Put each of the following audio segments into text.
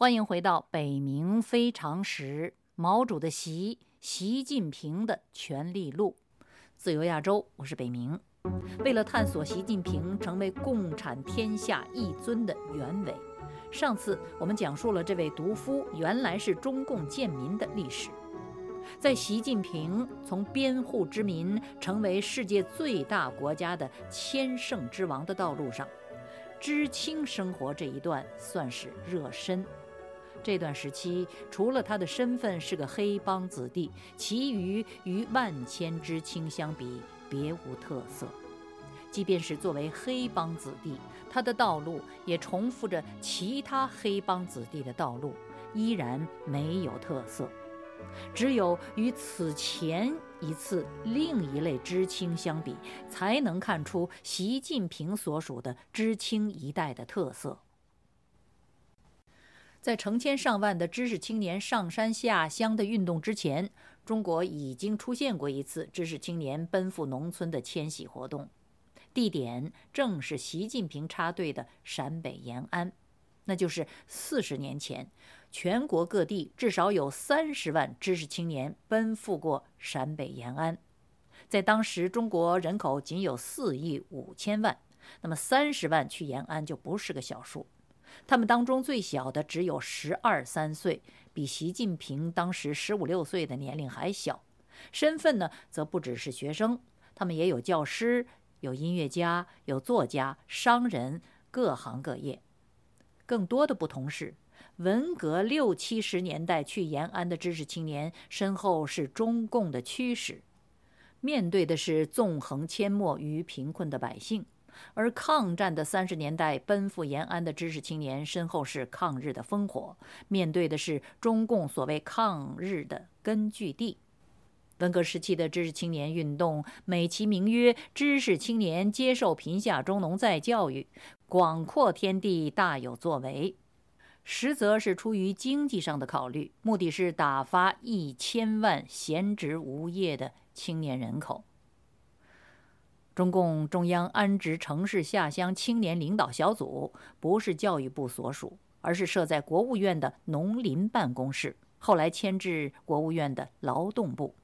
欢迎回到北冥非常时，毛主的习，习近平的权力录，自由亚洲，我是北冥。为了探索习近平成为共产天下一尊的原委，上次我们讲述了这位毒夫原来是中共贱民的历史。在习近平从边户之民成为世界最大国家的千圣之王的道路上，知青生活这一段算是热身。这段时期，除了他的身份是个黑帮子弟，其余与万千知青相比，别无特色。即便是作为黑帮子弟，他的道路也重复着其他黑帮子弟的道路，依然没有特色。只有与此前一次另一类知青相比，才能看出习近平所属的知青一代的特色。在成千上万的知识青年上山下乡的运动之前，中国已经出现过一次知识青年奔赴农村的迁徙活动，地点正是习近平插队的陕北延安。那就是四十年前，全国各地至少有三十万知识青年奔赴过陕北延安。在当时，中国人口仅有四亿五千万，那么三十万去延安就不是个小数。他们当中最小的只有十二三岁，比习近平当时十五六岁的年龄还小。身份呢，则不只是学生，他们也有教师、有音乐家、有作家、商人，各行各业。更多的不同是，文革六七十年代去延安的知识青年身后是中共的驱使，面对的是纵横阡陌与贫困的百姓。而抗战的三十年代，奔赴延安的知识青年身后是抗日的烽火，面对的是中共所谓抗日的根据地。文革时期的知识青年运动，美其名曰“知识青年接受贫下中农再教育，广阔天地大有作为”，实则是出于经济上的考虑，目的是打发一千万闲职无业的青年人口。中共中央安置城市下乡青年领导小组不是教育部所属，而是设在国务院的农林办公室，后来迁至国务院的劳动部。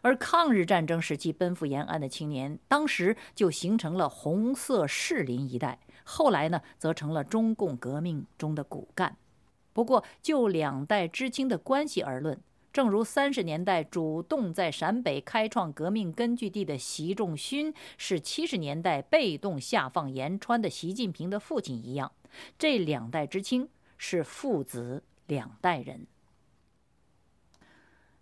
而抗日战争时期奔赴延安的青年，当时就形成了红色士林一代，后来呢，则成了中共革命中的骨干。不过，就两代知青的关系而论，正如三十年代主动在陕北开创革命根据地的习仲勋是七十年代被动下放延川的习近平的父亲一样，这两代知青是父子两代人。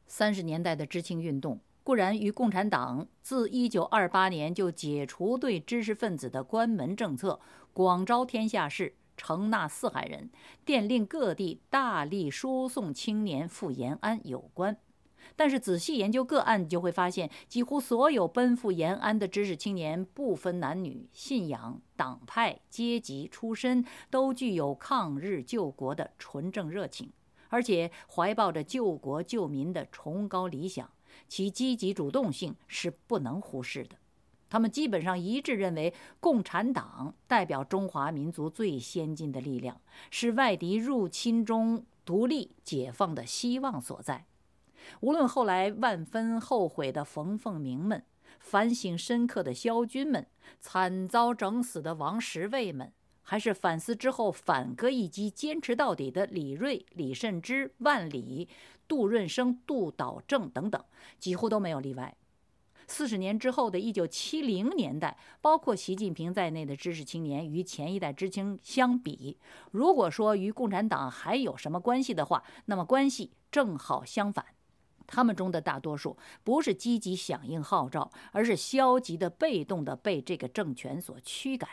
三十年代的知青运动固然与共产党自一九二八年就解除对知识分子的关门政策，广招天下士。承纳四海人，电令各地大力输送青年赴延安有关，但是仔细研究个案，就会发现，几乎所有奔赴延安的知识青年，不分男女、信仰、党派、阶级、出身，都具有抗日救国的纯正热情，而且怀抱着救国救民的崇高理想，其积极主动性是不能忽视的。他们基本上一致认为，共产党代表中华民族最先进的力量，是外敌入侵中独立解放的希望所在。无论后来万分后悔的冯凤鸣们，反省深刻的萧军们，惨遭整死的王石卫们，还是反思之后反戈一击、坚持到底的李锐、李慎之、万里、杜润生、杜导正等等，几乎都没有例外。四十年之后的一九七零年代，包括习近平在内的知识青年与前一代知青相比，如果说与共产党还有什么关系的话，那么关系正好相反。他们中的大多数不是积极响应号召，而是消极的、被动的被这个政权所驱赶。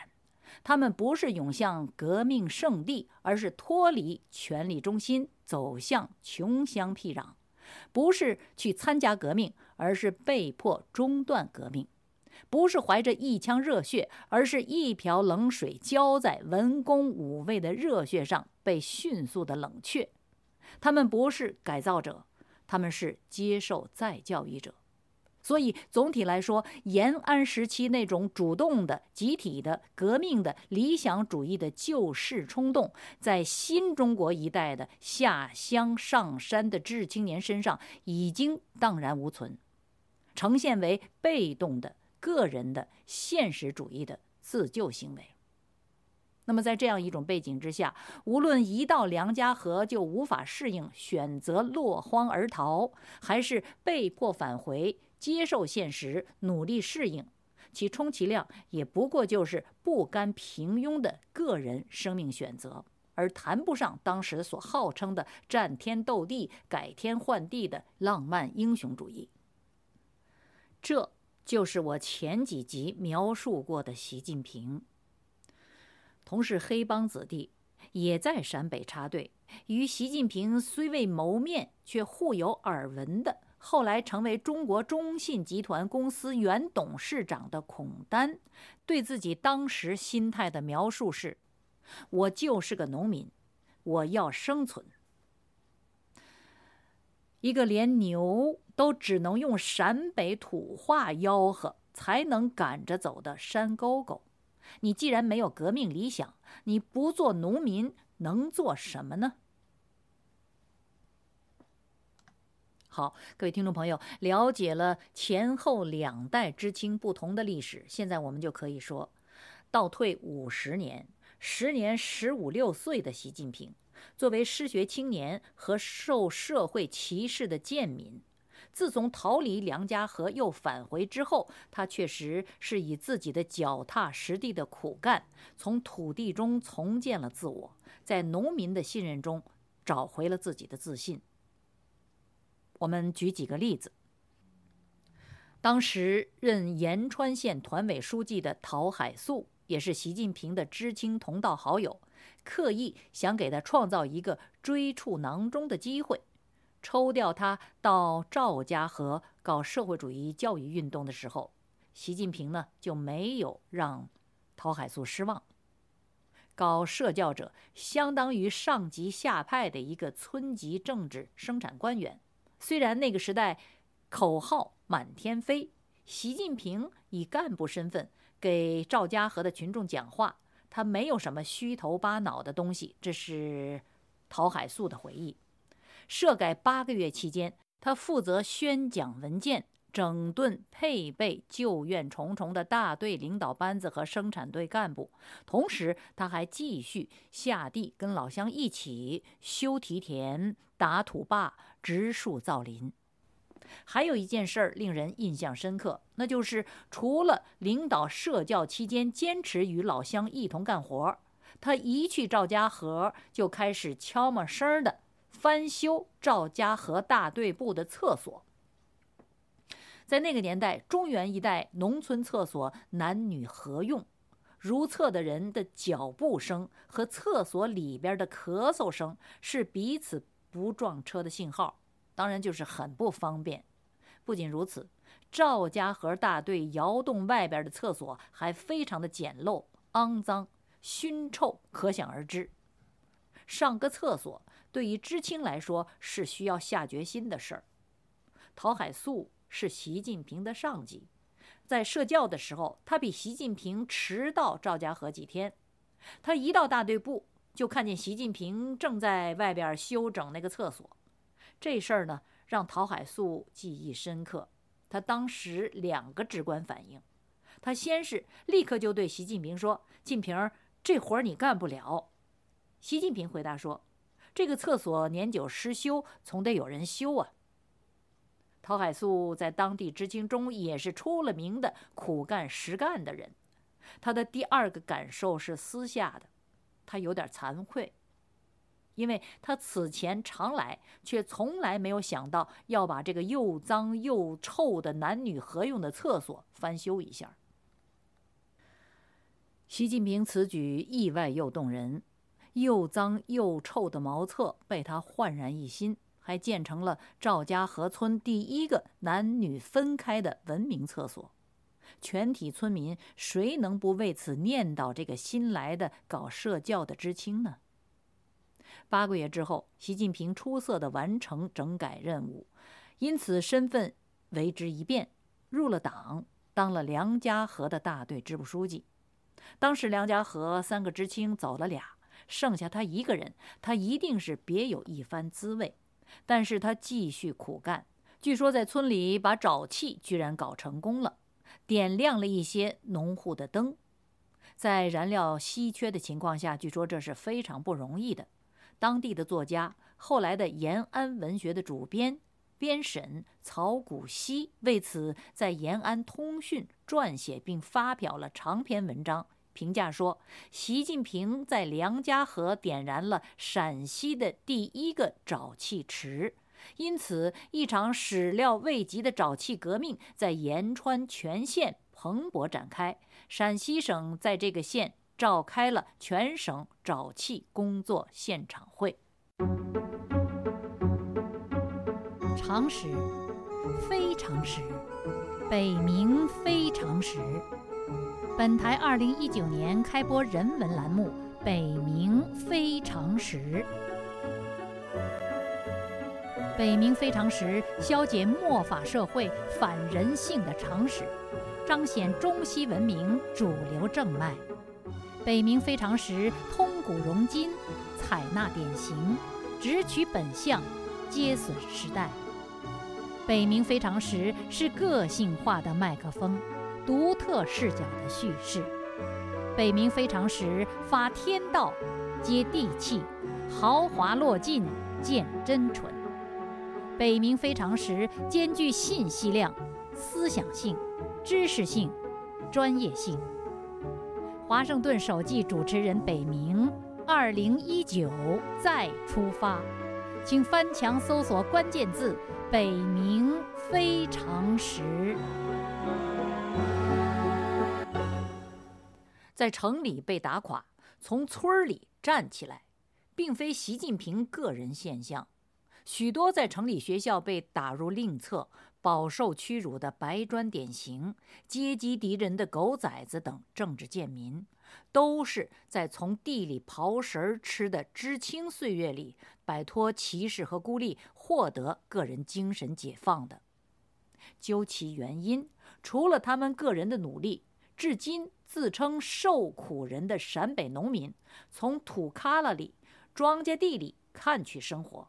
他们不是涌向革命圣地，而是脱离权力中心，走向穷乡僻壤。不是去参加革命，而是被迫中断革命；不是怀着一腔热血，而是一瓢冷水浇在文工武卫的热血上，被迅速的冷却。他们不是改造者，他们是接受再教育者。所以总体来说，延安时期那种主动的、集体的、革命的、理想主义的救世冲动，在新中国一代的下乡上山的知识青年身上已经荡然无存，呈现为被动的、个人的、现实主义的自救行为。那么，在这样一种背景之下，无论一到梁家河就无法适应，选择落荒而逃，还是被迫返回。接受现实，努力适应，其充其量也不过就是不甘平庸的个人生命选择，而谈不上当时所号称的战天斗地、改天换地的浪漫英雄主义。这就是我前几集描述过的习近平。同是黑帮子弟，也在陕北插队，与习近平虽未谋面，却互有耳闻的。后来成为中国中信集团公司原董事长的孔丹，对自己当时心态的描述是：“我就是个农民，我要生存。一个连牛都只能用陕北土话吆喝才能赶着走的山沟沟，你既然没有革命理想，你不做农民能做什么呢？”好，各位听众朋友，了解了前后两代知青不同的历史，现在我们就可以说，倒退五十年，时年十五六岁的习近平，作为失学青年和受社会歧视的贱民，自从逃离梁家河又返回之后，他确实是以自己的脚踏实地的苦干，从土地中重建了自我，在农民的信任中找回了自己的自信。我们举几个例子。当时任延川县团委书记的陶海素，也是习近平的知青同道好友，刻意想给他创造一个追处囊中的机会，抽调他到赵家河搞社会主义教育运动的时候，习近平呢就没有让陶海素失望。搞社教者相当于上级下派的一个村级政治生产官员。虽然那个时代口号满天飞，习近平以干部身份给赵家河的群众讲话，他没有什么虚头巴脑的东西。这是陶海素的回忆。社改八个月期间，他负责宣讲文件、整顿配备旧怨重重的大队领导班子和生产队干部，同时他还继续下地跟老乡一起修梯田、打土坝。植树造林，还有一件事儿令人印象深刻，那就是除了领导社教期间坚持与老乡一同干活，他一去赵家河就开始悄没声儿的翻修赵家河大队部的厕所。在那个年代，中原一带农村厕所男女合用，如厕的人的脚步声和厕所里边的咳嗽声是彼此。不撞车的信号，当然就是很不方便。不仅如此，赵家河大队窑洞外边的厕所还非常的简陋、肮脏、熏臭，可想而知。上个厕所对于知青来说是需要下决心的事儿。陶海素是习近平的上级，在社教的时候，他比习近平迟到赵家河几天。他一到大队部。就看见习近平正在外边修整那个厕所，这事儿呢让陶海素记忆深刻。他当时两个直观反应，他先是立刻就对习近平说：“近平，这活儿你干不了。”习近平回答说：“这个厕所年久失修，总得有人修啊。”陶海素在当地知青中也是出了名的苦干实干的人。他的第二个感受是私下的。他有点惭愧，因为他此前常来，却从来没有想到要把这个又脏又臭的男女合用的厕所翻修一下。习近平此举意外又动人，又脏又臭的茅厕被他焕然一新，还建成了赵家河村第一个男女分开的文明厕所。全体村民谁能不为此念叨这个新来的搞社教的知青呢？八个月之后，习近平出色地完成整改任务，因此身份为之一变，入了党，当了梁家河的大队支部书记。当时梁家河三个知青走了俩，剩下他一个人，他一定是别有一番滋味。但是他继续苦干，据说在村里把沼气居然搞成功了，点亮了一些农户的灯。在燃料稀缺的情况下，据说这是非常不容易的。当地的作家，后来的延安文学的主编。编审曹谷溪为此在延安通讯撰写并发表了长篇文章，评价说：习近平在梁家河点燃了陕西的第一个沼气池，因此一场始料未及的沼气革命在延川全县蓬勃展开。陕西省在这个县召开了全省沼气工作现场会。常识，非常识，北冥非常识。本台二零一九年开播人文栏目《北冥非常时》。北冥非常时，消解末法社会反人性的常识，彰显中西文明主流正脉。北冥非常时，通古融今，采纳典型，直取本相，接损时代。北冥非常时是个性化的麦克风，独特视角的叙事。北冥非常时发天道，接地气，豪华落尽，见真纯。北冥非常时兼具信息量、思想性、知识性、专业性。华盛顿首季主持人北冥，二零一九再出发，请翻墙搜索关键字。北冥非常时，在城里被打垮，从村里站起来，并非习近平个人现象。许多在城里学校被打入另册、饱受屈辱的白砖典型、阶级敌人的狗崽子等政治贱民。都是在从地里刨食儿吃的知青岁月里摆脱歧视和孤立，获得个人精神解放的。究其原因，除了他们个人的努力，至今自称受苦人的陕北农民，从土旮旯里、庄稼地里看去生活，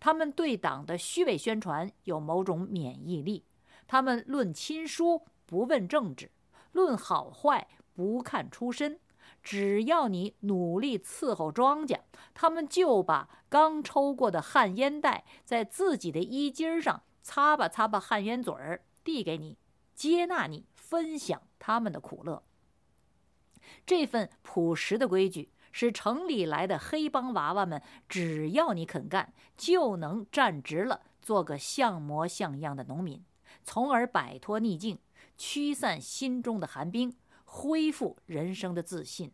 他们对党的虚伪宣传有某种免疫力。他们论亲疏不问政治，论好坏。不看出身，只要你努力伺候庄稼，他们就把刚抽过的旱烟袋在自己的衣襟上擦吧擦吧旱烟嘴儿，递给你，接纳你，分享他们的苦乐。这份朴实的规矩，使城里来的黑帮娃娃们，只要你肯干，就能站直了，做个像模像样的农民，从而摆脱逆境，驱散心中的寒冰。恢复人生的自信。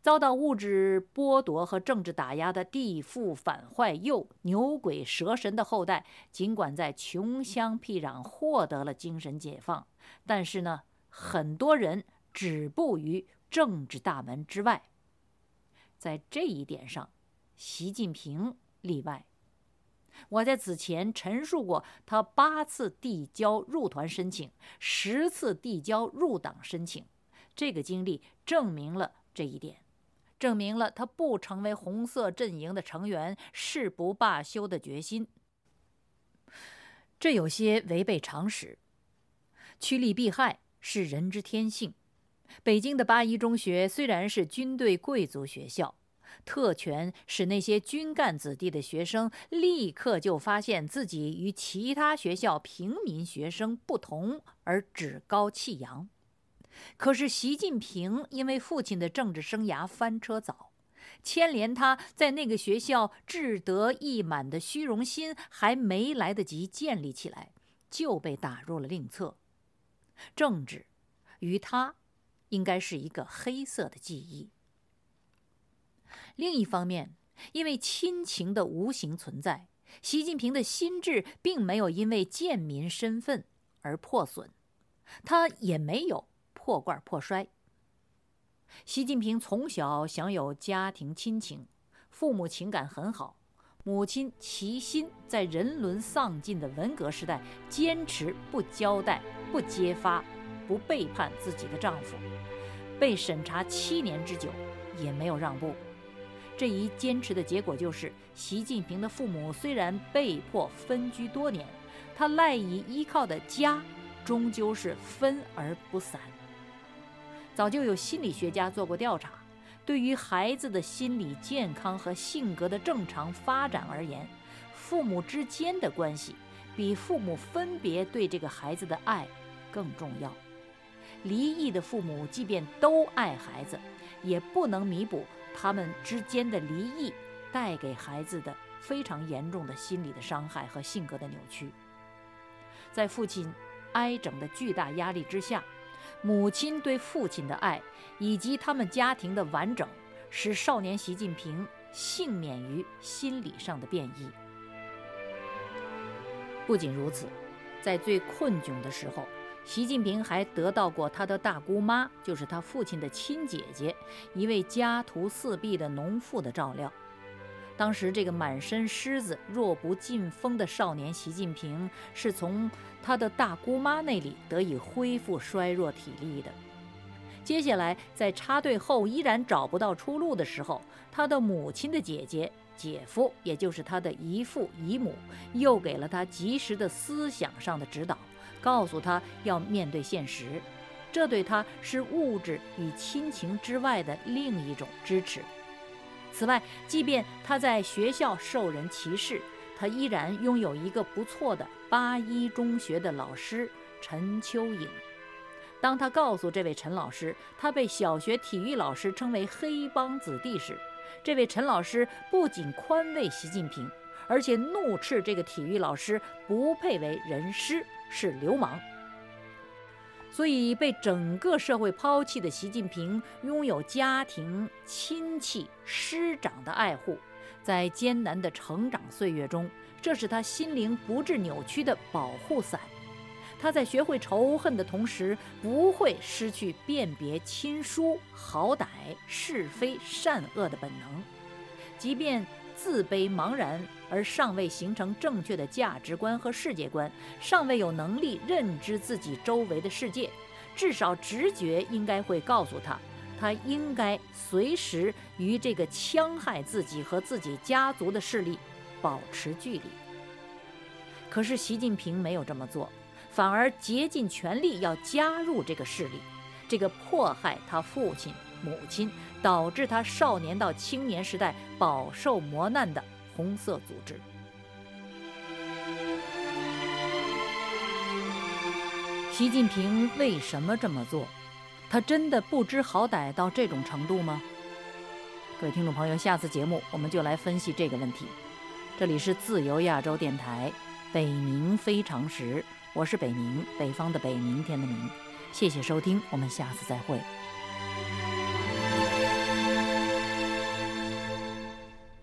遭到物质剥夺和政治打压的地富反坏右牛鬼蛇神的后代，尽管在穷乡僻壤获得了精神解放，但是呢，很多人止步于政治大门之外。在这一点上，习近平例外。我在此前陈述过，他八次递交入团申请，十次递交入党申请，这个经历证明了这一点，证明了他不成为红色阵营的成员誓不罢休的决心。这有些违背常识，趋利避害是人之天性。北京的八一中学虽然是军队贵族学校。特权使那些军干子弟的学生立刻就发现自己与其他学校平民学生不同，而趾高气扬。可是习近平因为父亲的政治生涯翻车早，牵连他在那个学校志得意满的虚荣心还没来得及建立起来，就被打入了另册。政治，于他，应该是一个黑色的记忆。另一方面，因为亲情的无形存在，习近平的心智并没有因为贱民身份而破损，他也没有破罐破摔。习近平从小享有家庭亲情，父母情感很好，母亲齐心在人伦丧尽的文革时代，坚持不交代、不揭发、不背叛自己的丈夫，被审查七年之久，也没有让步。这一坚持的结果就是，习近平的父母虽然被迫分居多年，他赖以依靠的家，终究是分而不散。早就有心理学家做过调查。对于孩子的心理健康和性格的正常发展而言，父母之间的关系比父母分别对这个孩子的爱更重要。离异的父母即便都爱孩子，也不能弥补他们之间的离异带给孩子的非常严重的心理的伤害和性格的扭曲。在父亲挨整的巨大压力之下。母亲对父亲的爱，以及他们家庭的完整，使少年习近平幸免于心理上的变异。不仅如此，在最困窘的时候，习近平还得到过他的大姑妈，就是他父亲的亲姐姐，一位家徒四壁的农妇的照料。当时，这个满身虱子、弱不禁风的少年习近平，是从他的大姑妈那里得以恢复衰弱体力的。接下来，在插队后依然找不到出路的时候，他的母亲的姐姐、姐夫，也就是他的姨父、姨母，又给了他及时的思想上的指导，告诉他要面对现实。这对他是物质与亲情之外的另一种支持。此外，即便他在学校受人歧视，他依然拥有一个不错的八一中学的老师陈秋颖。当他告诉这位陈老师，他被小学体育老师称为“黑帮子弟”时，这位陈老师不仅宽慰习近平，而且怒斥这个体育老师不配为人师，是流氓。所以，被整个社会抛弃的习近平，拥有家庭、亲戚、师长的爱护，在艰难的成长岁月中，这是他心灵不致扭曲的保护伞。他在学会仇恨的同时，不会失去辨别亲疏、好歹、是非、善恶的本能，即便。自卑茫然而尚未形成正确的价值观和世界观，尚未有能力认知自己周围的世界，至少直觉应该会告诉他，他应该随时与这个戕害自己和自己家族的势力保持距离。可是习近平没有这么做，反而竭尽全力要加入这个势力，这个迫害他父亲。母亲导致他少年到青年时代饱受磨难的红色组织。习近平为什么这么做？他真的不知好歹到这种程度吗？各位听众朋友，下次节目我们就来分析这个问题。这里是自由亚洲电台，北冥非常时，我是北冥，北方的北，明天的明。谢谢收听，我们下次再会。